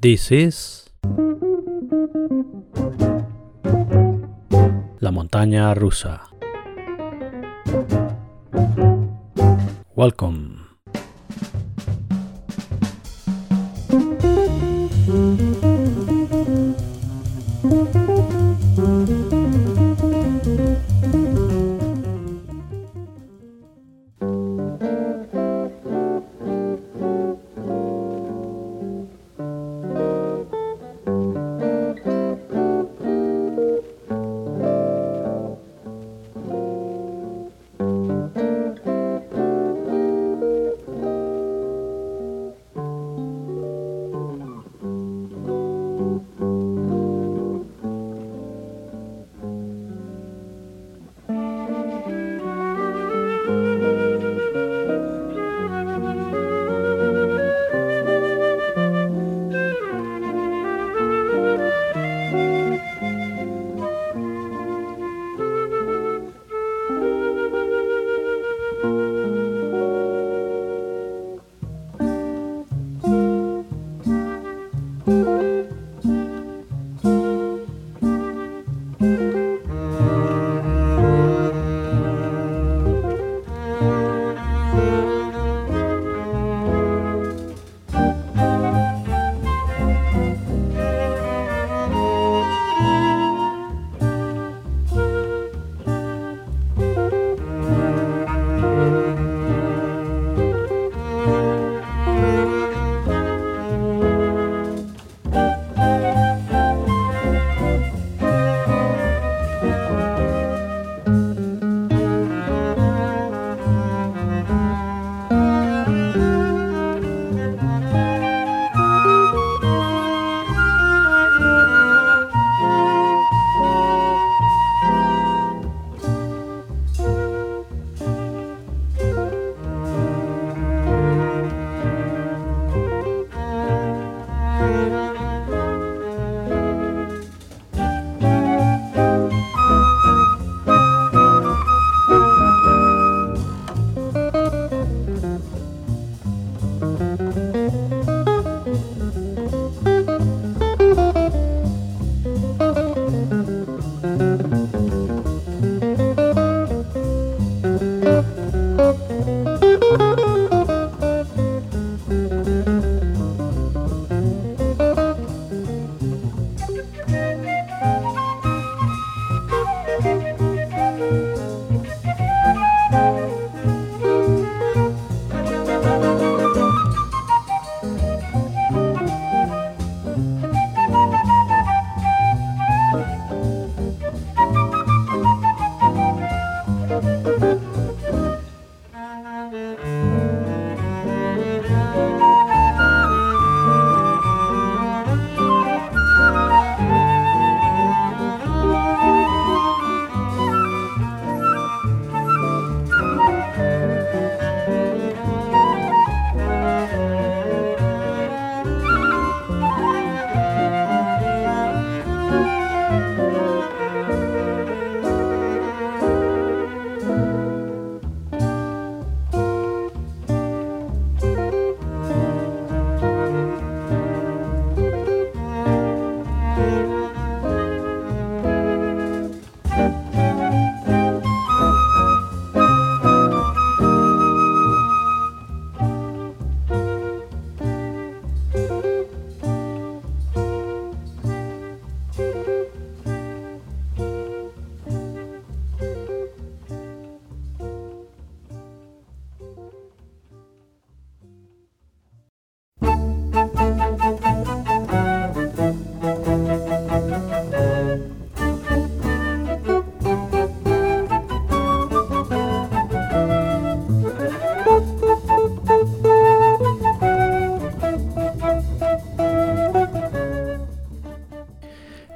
This is La montaña rusa. Welcome.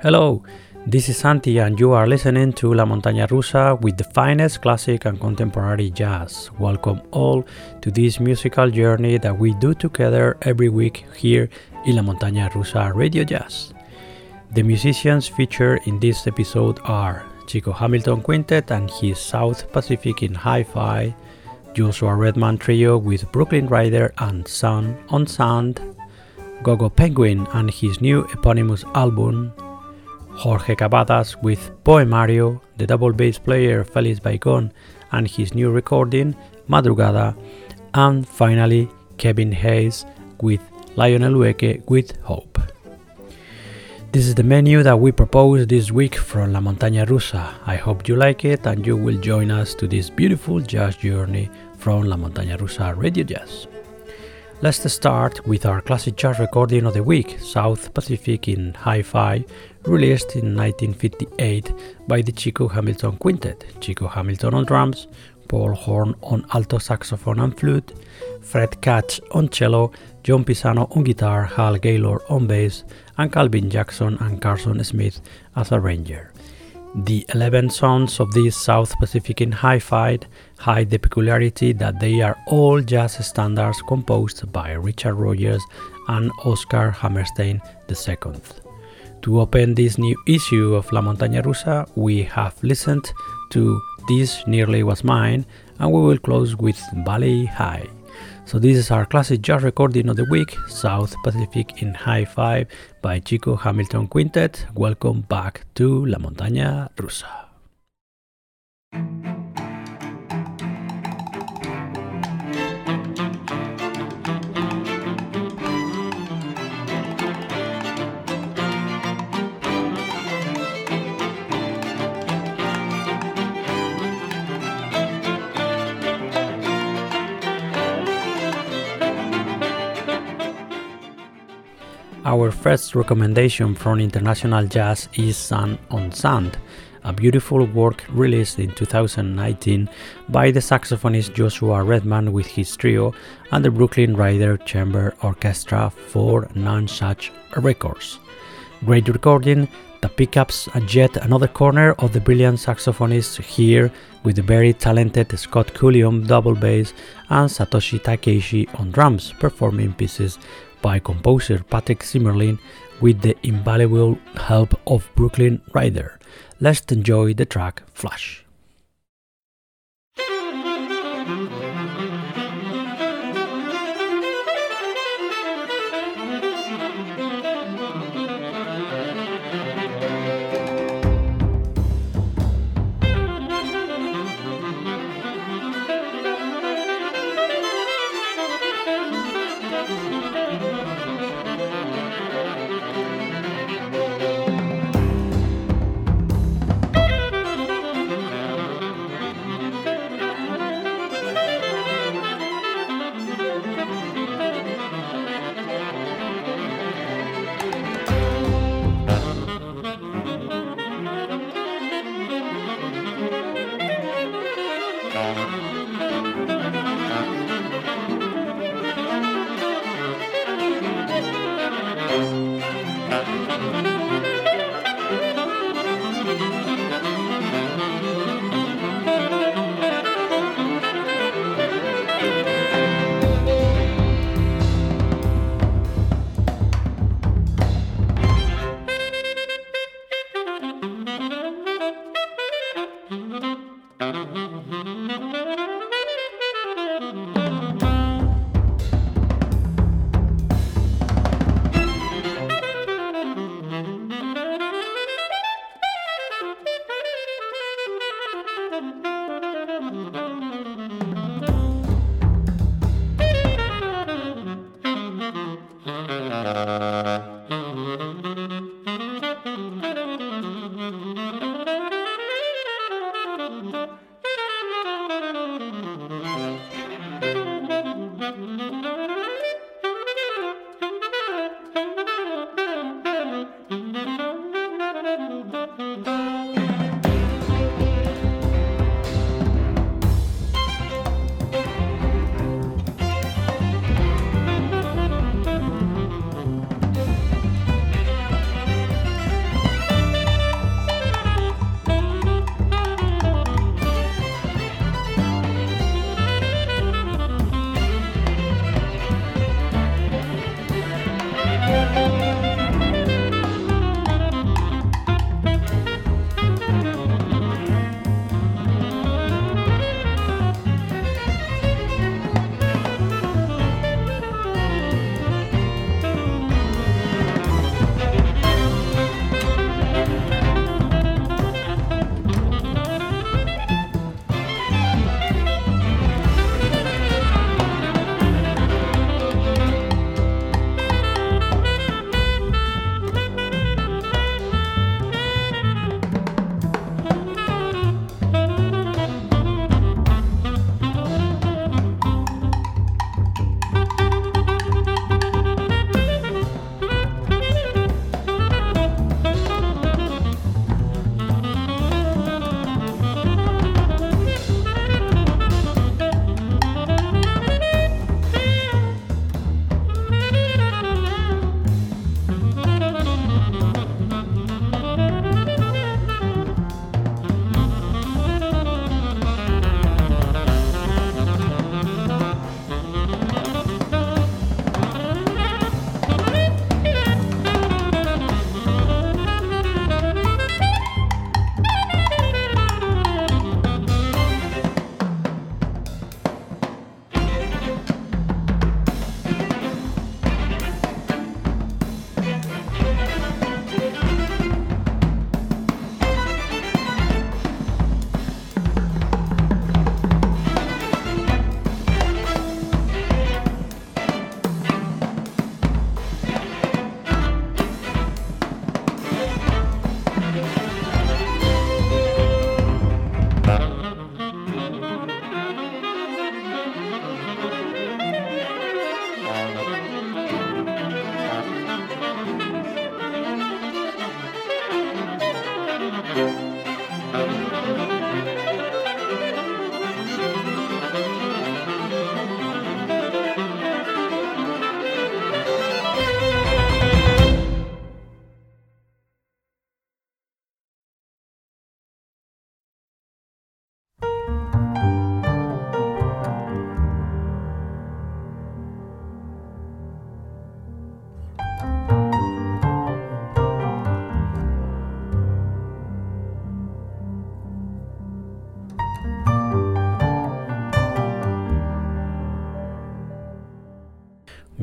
Hello, this is Santi, and you are listening to La Montaña Rusa with the finest classic and contemporary jazz. Welcome all to this musical journey that we do together every week here in La Montaña Rusa Radio Jazz. The musicians featured in this episode are Chico Hamilton Quintet and his South Pacific in Hi Fi, Joshua Redman Trio with Brooklyn Rider and Sun on Sand, Gogo Penguin and his new eponymous album, Jorge Cabadas with Poemario, the double bass player Felix Baigon and his new recording, Madrugada, and finally Kevin Hays with Lionel Loueke with Hope. This is the menu that we propose this week from La Montaña Rusa. I hope you like it and you will join us to this beautiful jazz journey from La Montaña Rusa Radio Jazz. Let's start with our classic jazz recording of the week, South Pacific in Hi-Fi, released in 1958 by the Chico Hamilton Quintet. Chico Hamilton on drums, Paul Horn on alto saxophone and flute, Fred Katz on cello, John Pisano on guitar, Hal Gaylor on bass, and Calvin Jackson and Carson Smith as arranger. The 11 songs of this South Pacific in Hi-Fi hide the peculiarity that they are all jazz standards composed by Richard Rodgers and Oscar Hammerstein II. To open this new issue of La Montaña Rusa, we have listened to This Nearly Was Mine, and we will close with Bali Ha'i. So this is our classic jazz recording of the week, South Pacific in Hi-Fi by Chico Hamilton Quintet. Welcome back to La Montaña Rusa. Our first recommendation from International Jazz is Sun on Sand, a beautiful work released in 2019 by the saxophonist Joshua Redman with his trio and the Brooklyn Rider Chamber Orchestra for Nonesuch Records. Great recording that picks up yet another corner of the brilliant saxophonist here with the very talented Scott Colley on double bass and Satoshi Takeishi on drums, performing pieces by composer Patrick Zimmerli with the invaluable help of Brooklyn Rider. Let's enjoy the track Flash.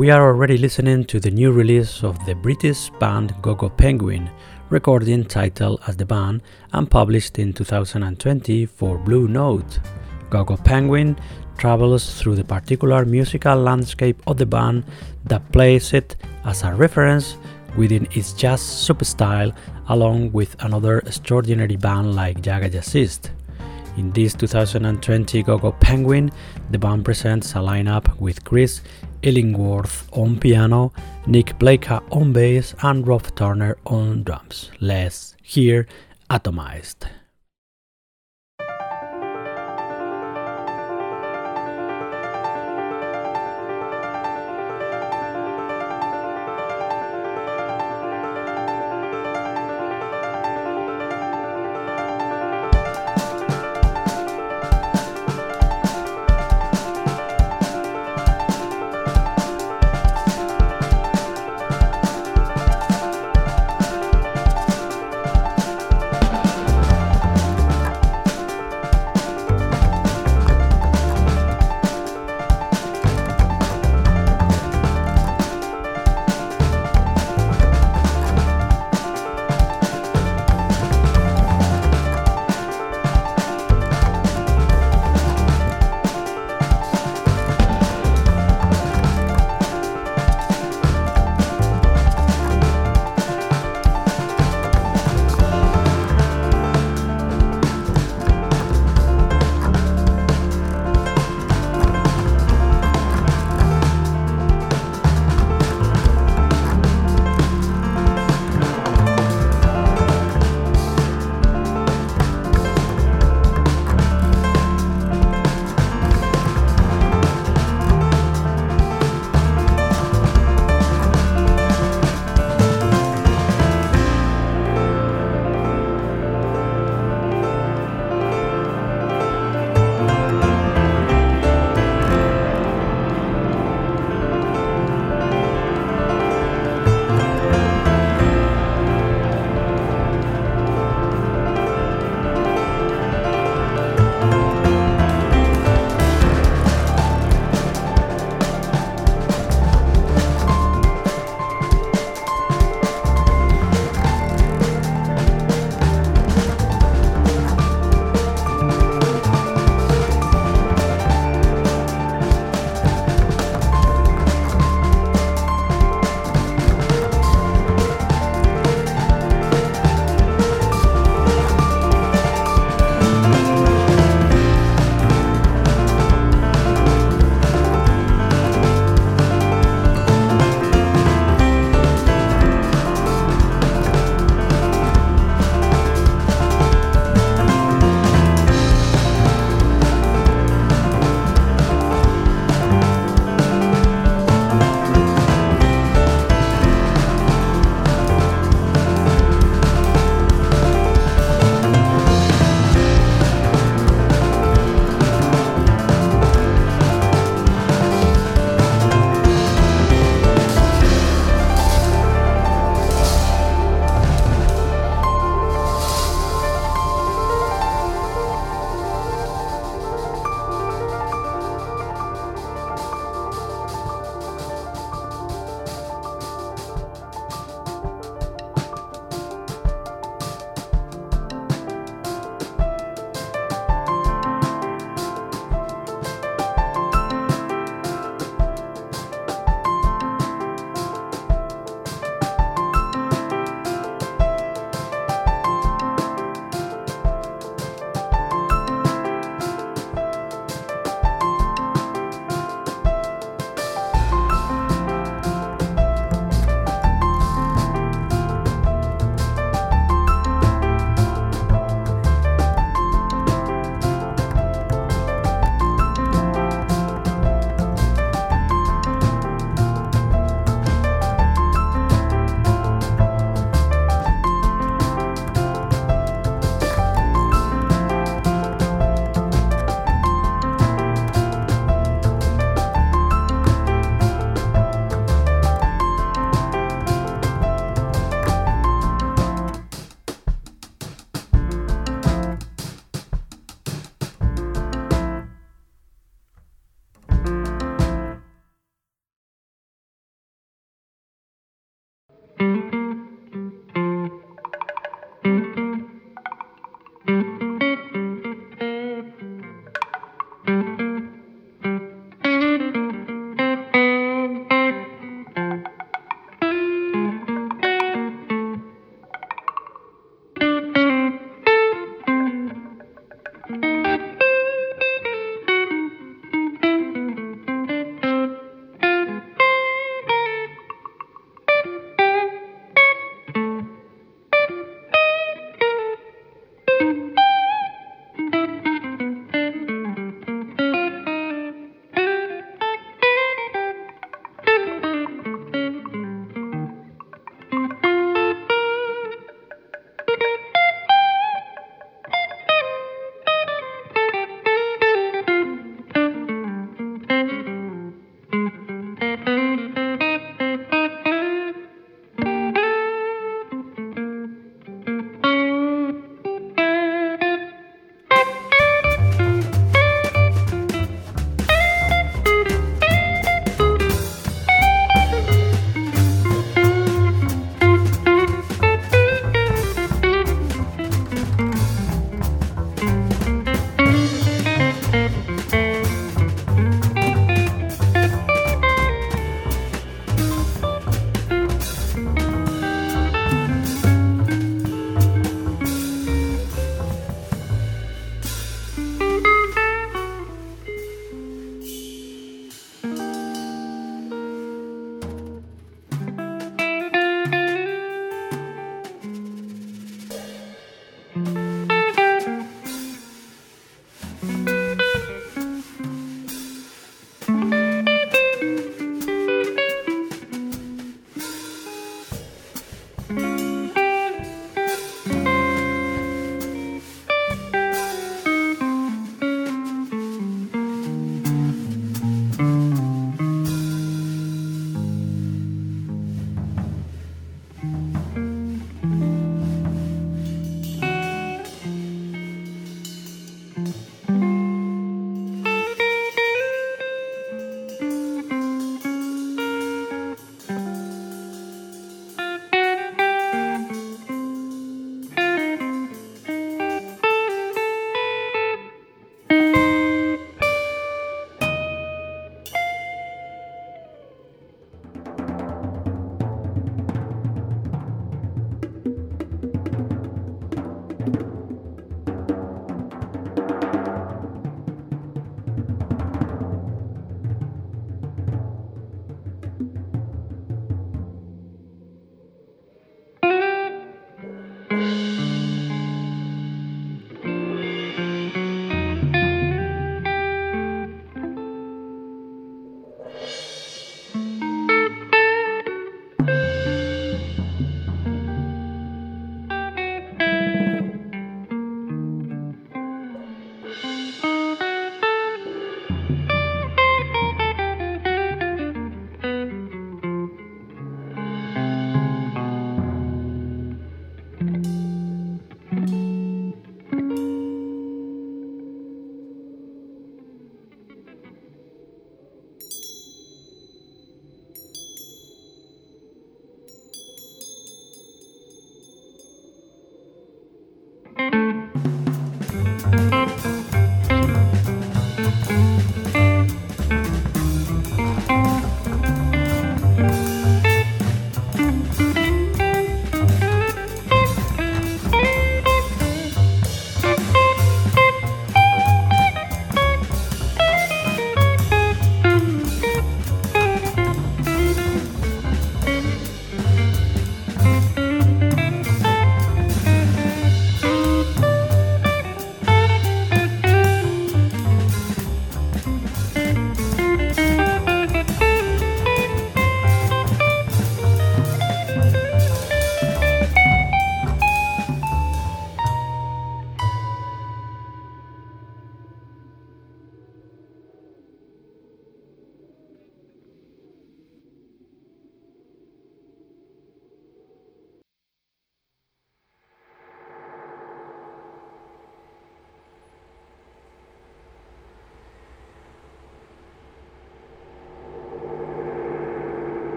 We are already listening to the new release of the British band Gogo Penguin, recording titled as the band and published in 2020 for Blue Note. Gogo Penguin travels through the particular musical landscape of the band that plays it as a reference within its jazz substyle along with another extraordinary band like Jaga Jazzist. In this 2020 Gogo Penguin, the band presents a lineup with Chris Illingworth on piano, Nick Blacka on bass, and Rob Turner on drums. Let's hear Atomized.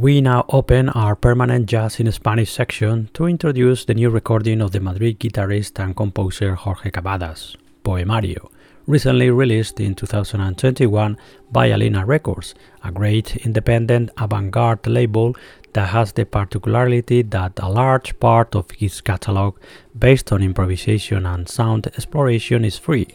We now open our permanent jazz in Spanish section to introduce the new recording of the Madrid guitarist and composer Jorge Cabadas, Poemario, recently released in 2021 by Alina Records, a great independent avant garde label that has the particularity that a large part of its catalog, based on improvisation and sound exploration, is free.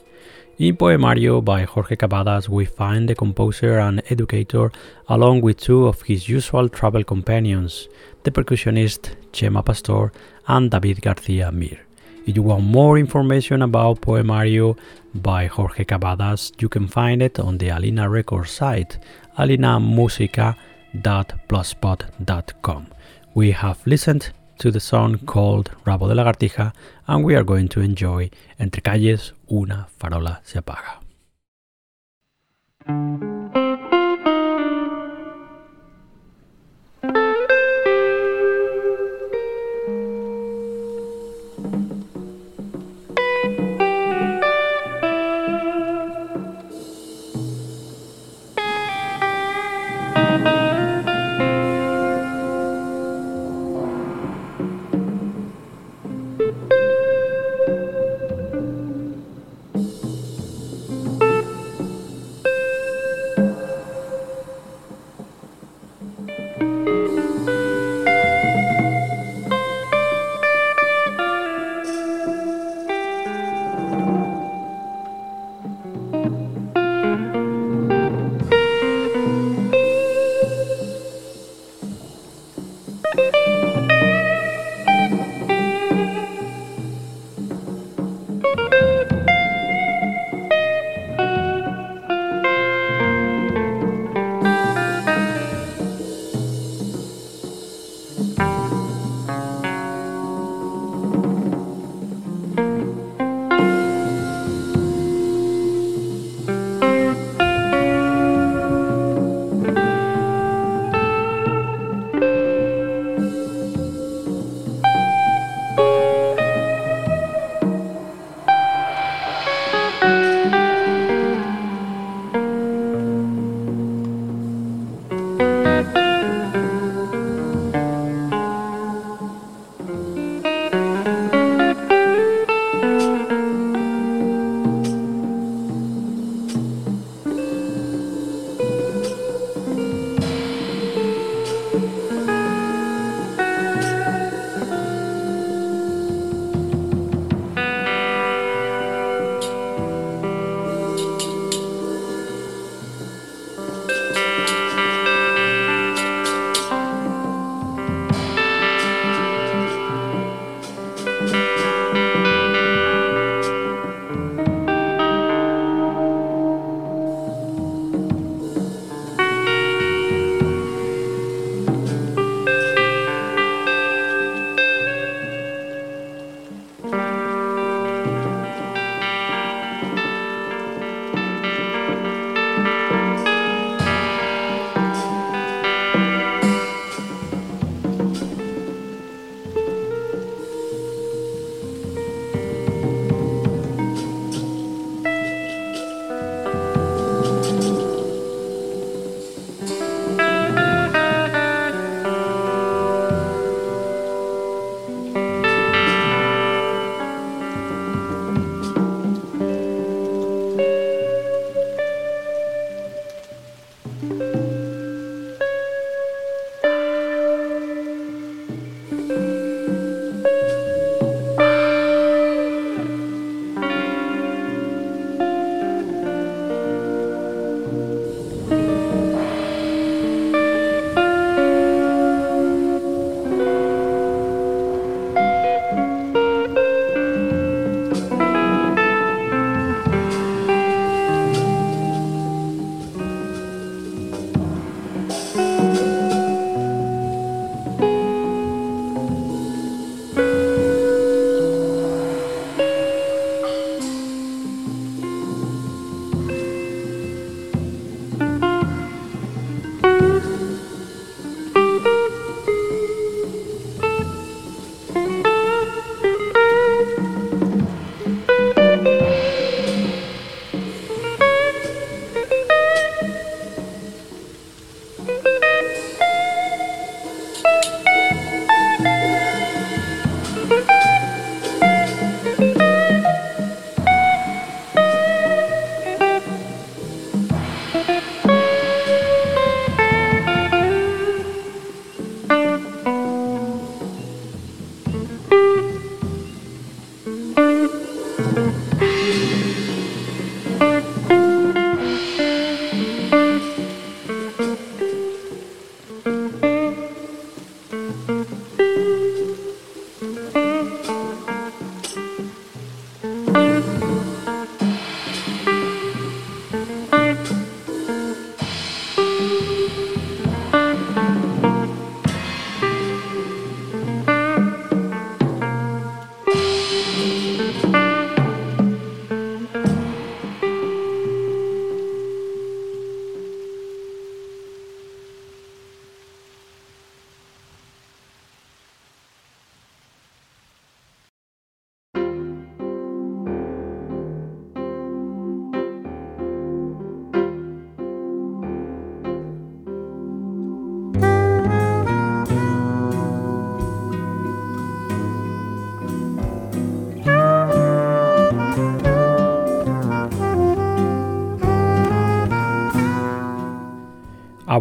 In Poemario by Jorge Cabadas, we find the composer and educator along with two of his usual travel companions, the percussionist Chema Pastor and David Garcia Mir. If you want more information about Poemario by Jorge Cabadas, you can find it on the Alina Records site, alinamusica.blogspot.com. We have listened to the song called Rabo de Lagartija and we are going to enjoy Entre calles una farola se apaga.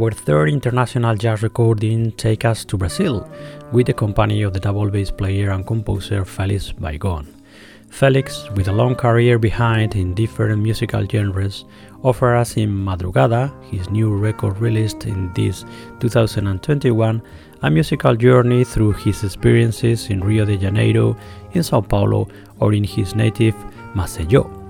Our third international jazz recording takes us to Brazil with the company of the double bass player and composer Felix Baigon. Felix, with a long career behind in different musical genres, offers us in Madrugada, his new record released in this 2021, a musical journey through his experiences in Rio de Janeiro, in Sao Paulo, or in his native Maceió.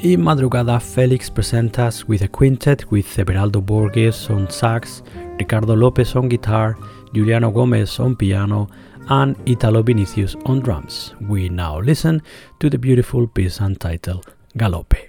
In Madrugada, Felix presents us with a quintet with Everaldo Borges on sax, Ricardo Lopez on guitar, Juliano Gomez on piano, and Italo Vinicius on drums. We now listen to the beautiful piece entitled Galope.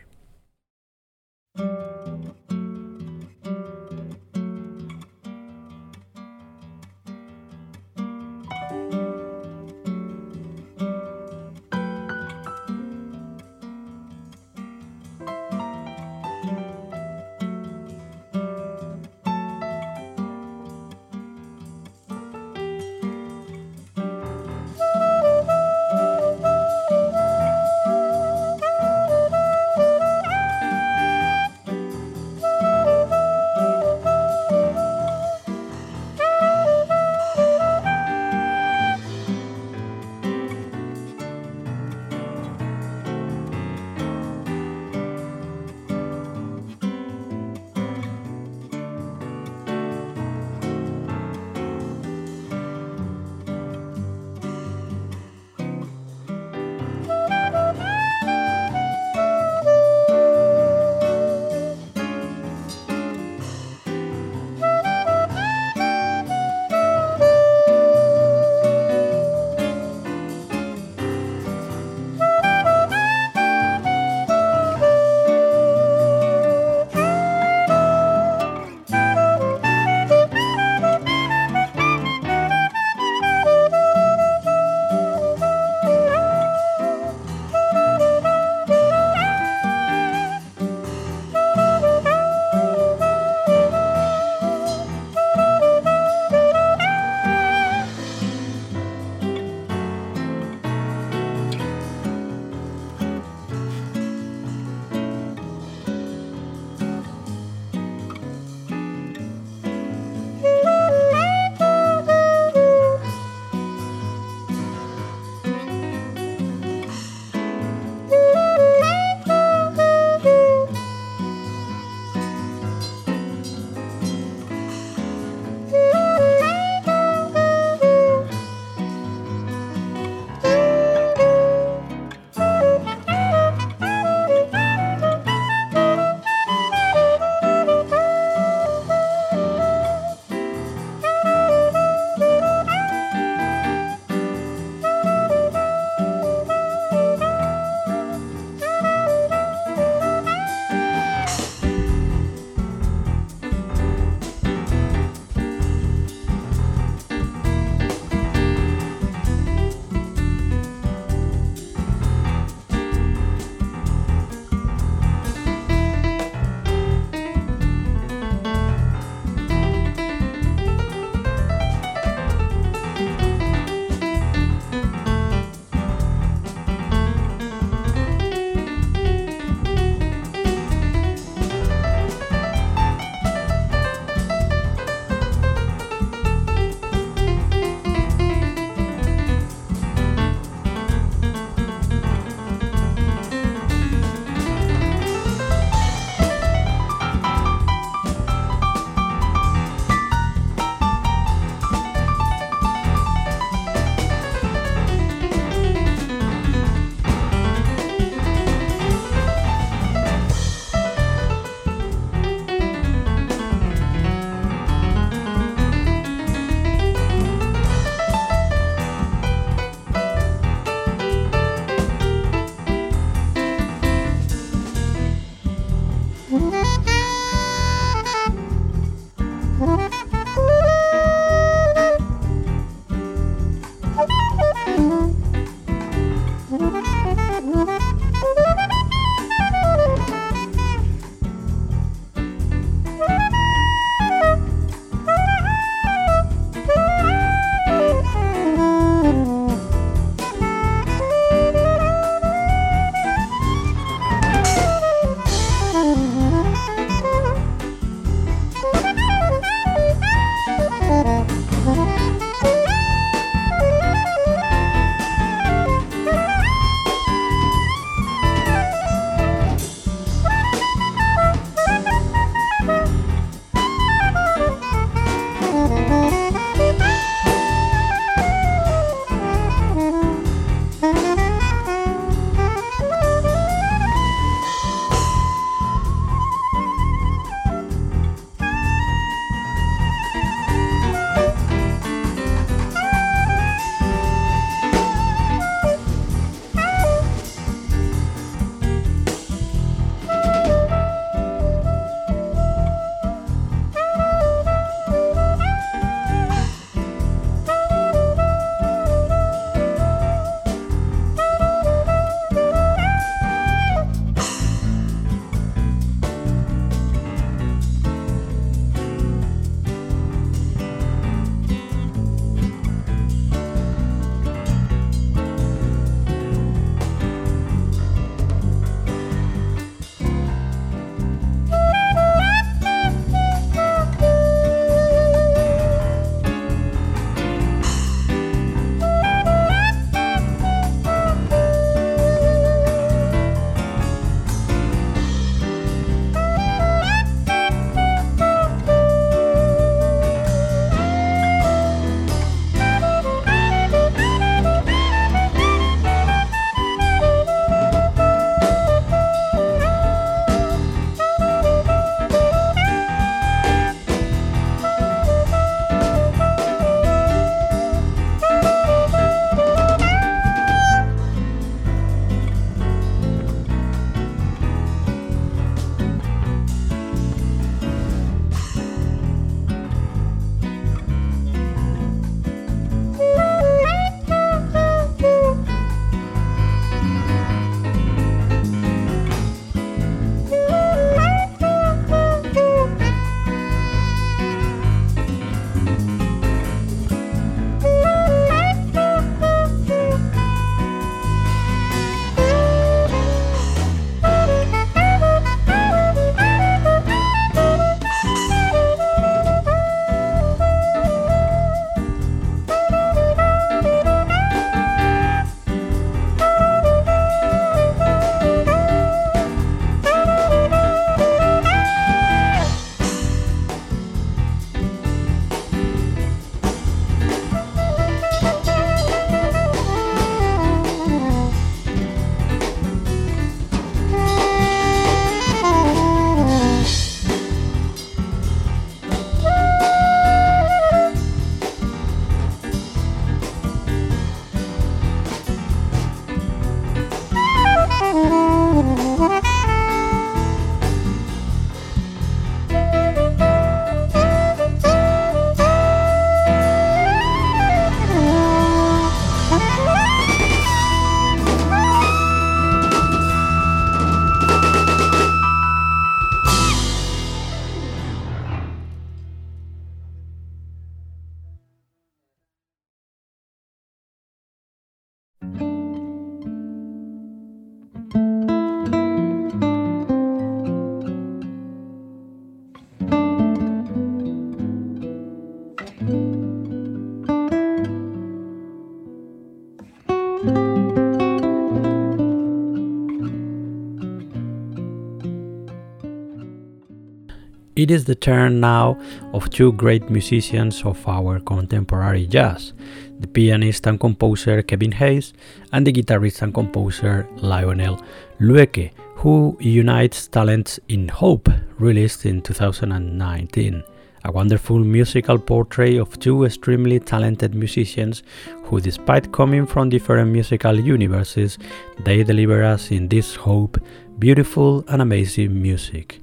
It is the turn now of two great musicians of our contemporary jazz the pianist and composer Kevin Hays and the guitarist and composer Lionel Loueke, who unites talents in Hope, released in 2019 a wonderful musical portrait of two extremely talented musicians who, despite coming from different musical universes, they deliver us in this hope beautiful and amazing music.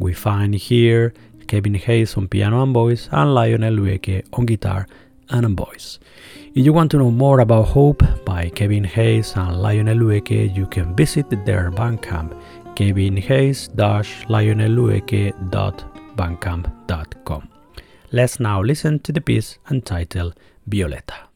We find here Kevin Hays on piano and voice and Lionel Loueke on guitar and voice. If you want to know more about Hope by Kevin Hays and Lionel Loueke, you can visit their Bandcamp, kevinhayes-lionelloueke.bandcamp.com. Let's now listen to the piece entitled Violeta.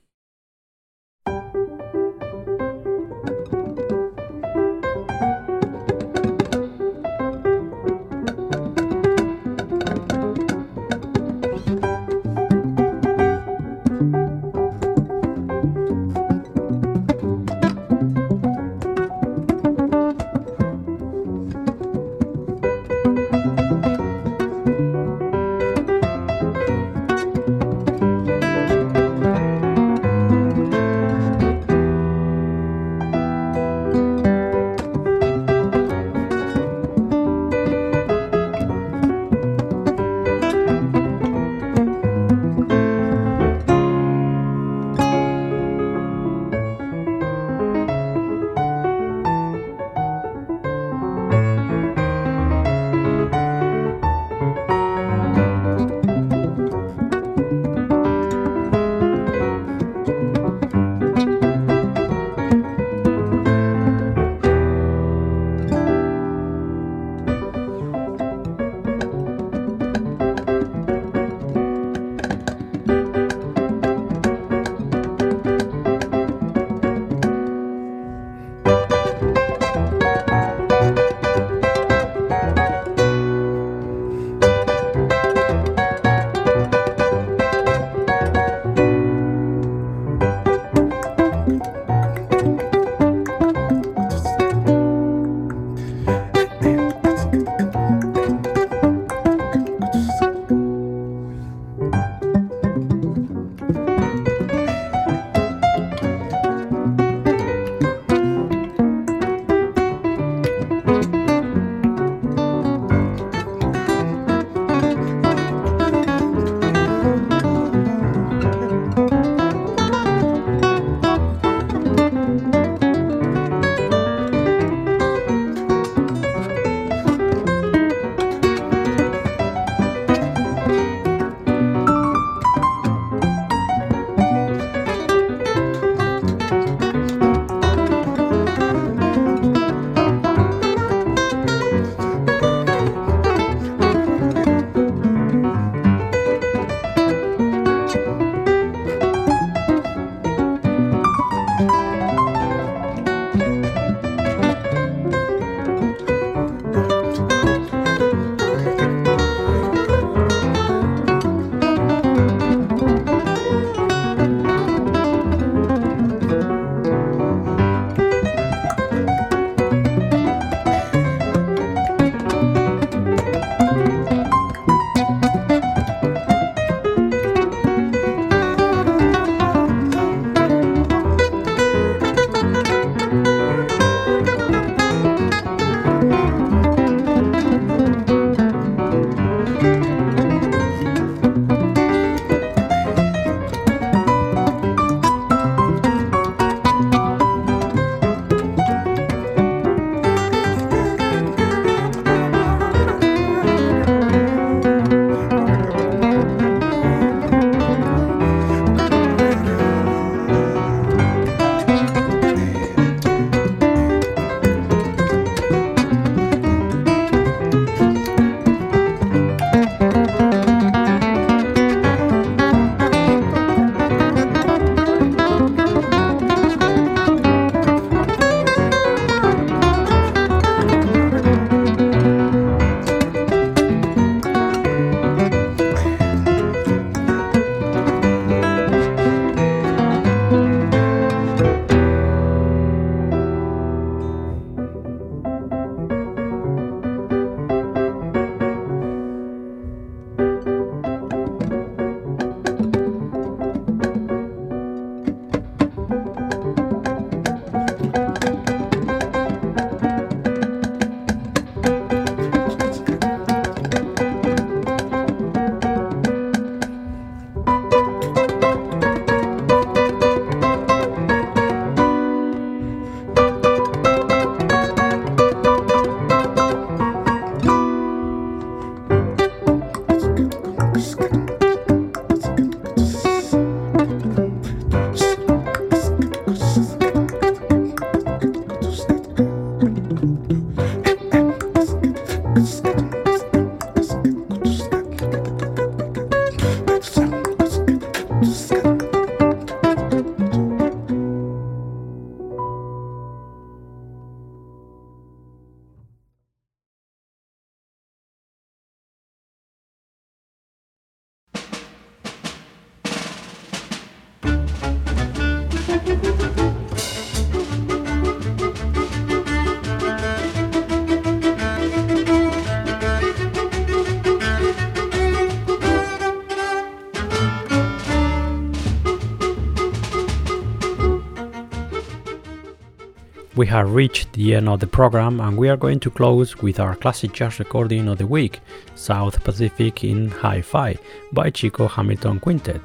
We have reached the end of the program and we are going to close with our classic jazz recording of the week, South Pacific in Hi-Fi by Chico Hamilton Quintet.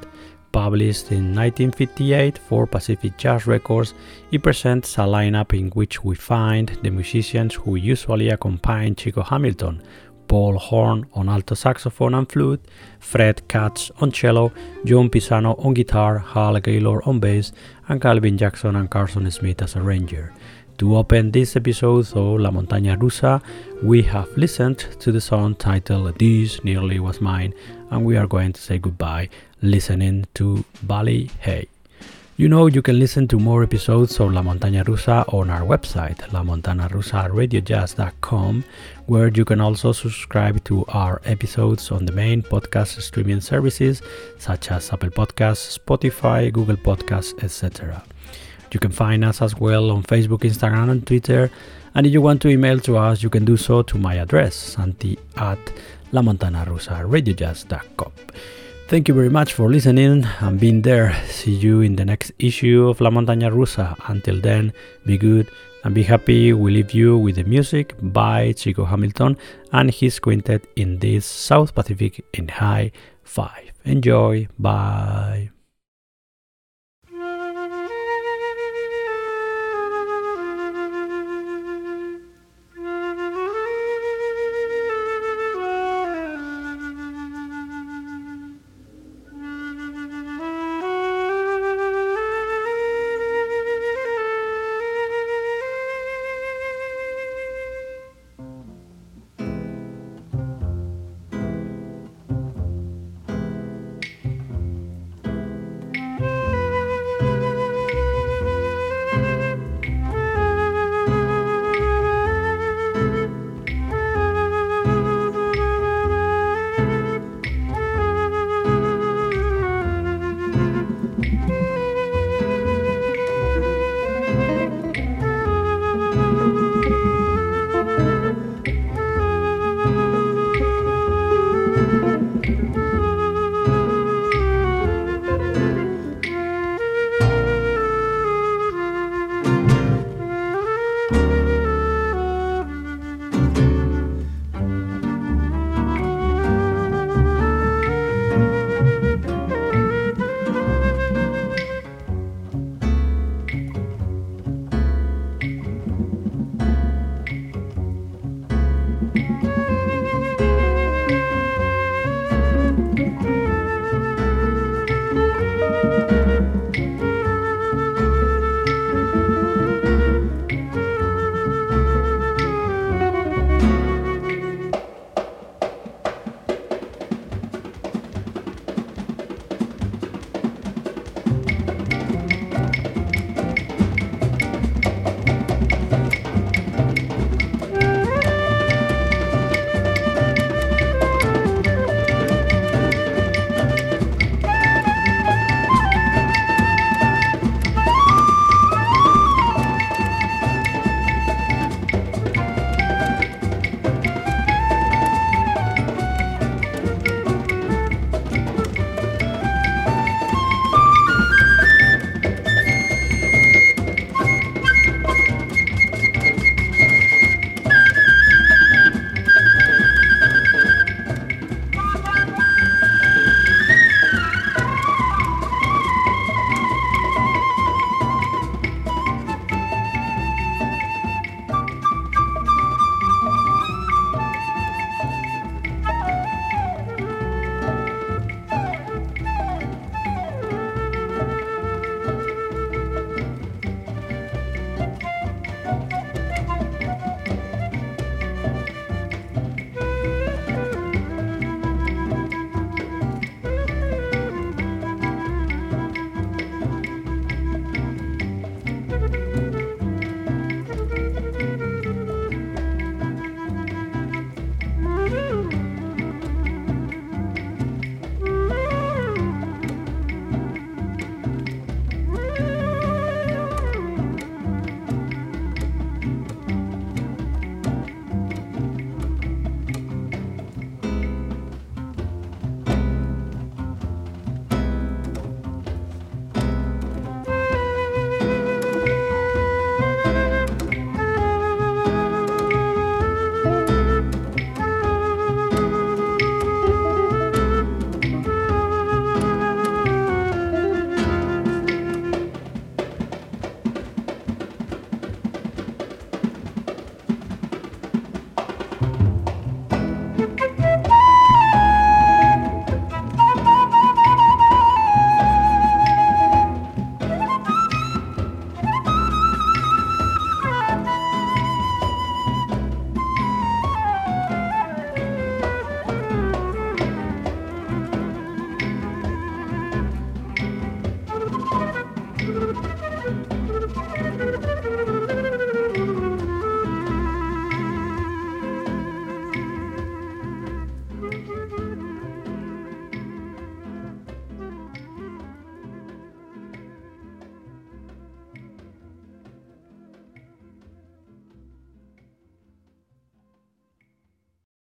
Published in 1958 for Pacific Jazz Records, it presents a lineup in which we find the musicians who usually accompany Chico Hamilton, Paul Horn on alto saxophone and flute, Fred Katz on cello, John Pisano on guitar, Hal Gaylor on bass, and Calvin Jackson and Carson Smith as arranger. To open this episode of La Montaña Rusa, we have listened to the song titled This Nearly Was Mine, and we are going to say goodbye listening to Bali Ha'i. You know you can listen to more episodes of La Montaña Rusa on our website, lamontanarusaradiojazz.com, where you can also subscribe to our episodes on the main podcast streaming services such as Apple Podcasts, Spotify, Google Podcasts, etc. You can find us as well on Facebook, Instagram, and Twitter. And if you want to email to us, you can do so to my address, santi at lamontanarusaradiojazz.com. Thank you very much for listening and being there. See you in the next issue of La Montaña Rusa. Until then, be good and be happy. We leave you with the music by Chico Hamilton and his quintet in this South Pacific in High 5. Enjoy. Bye.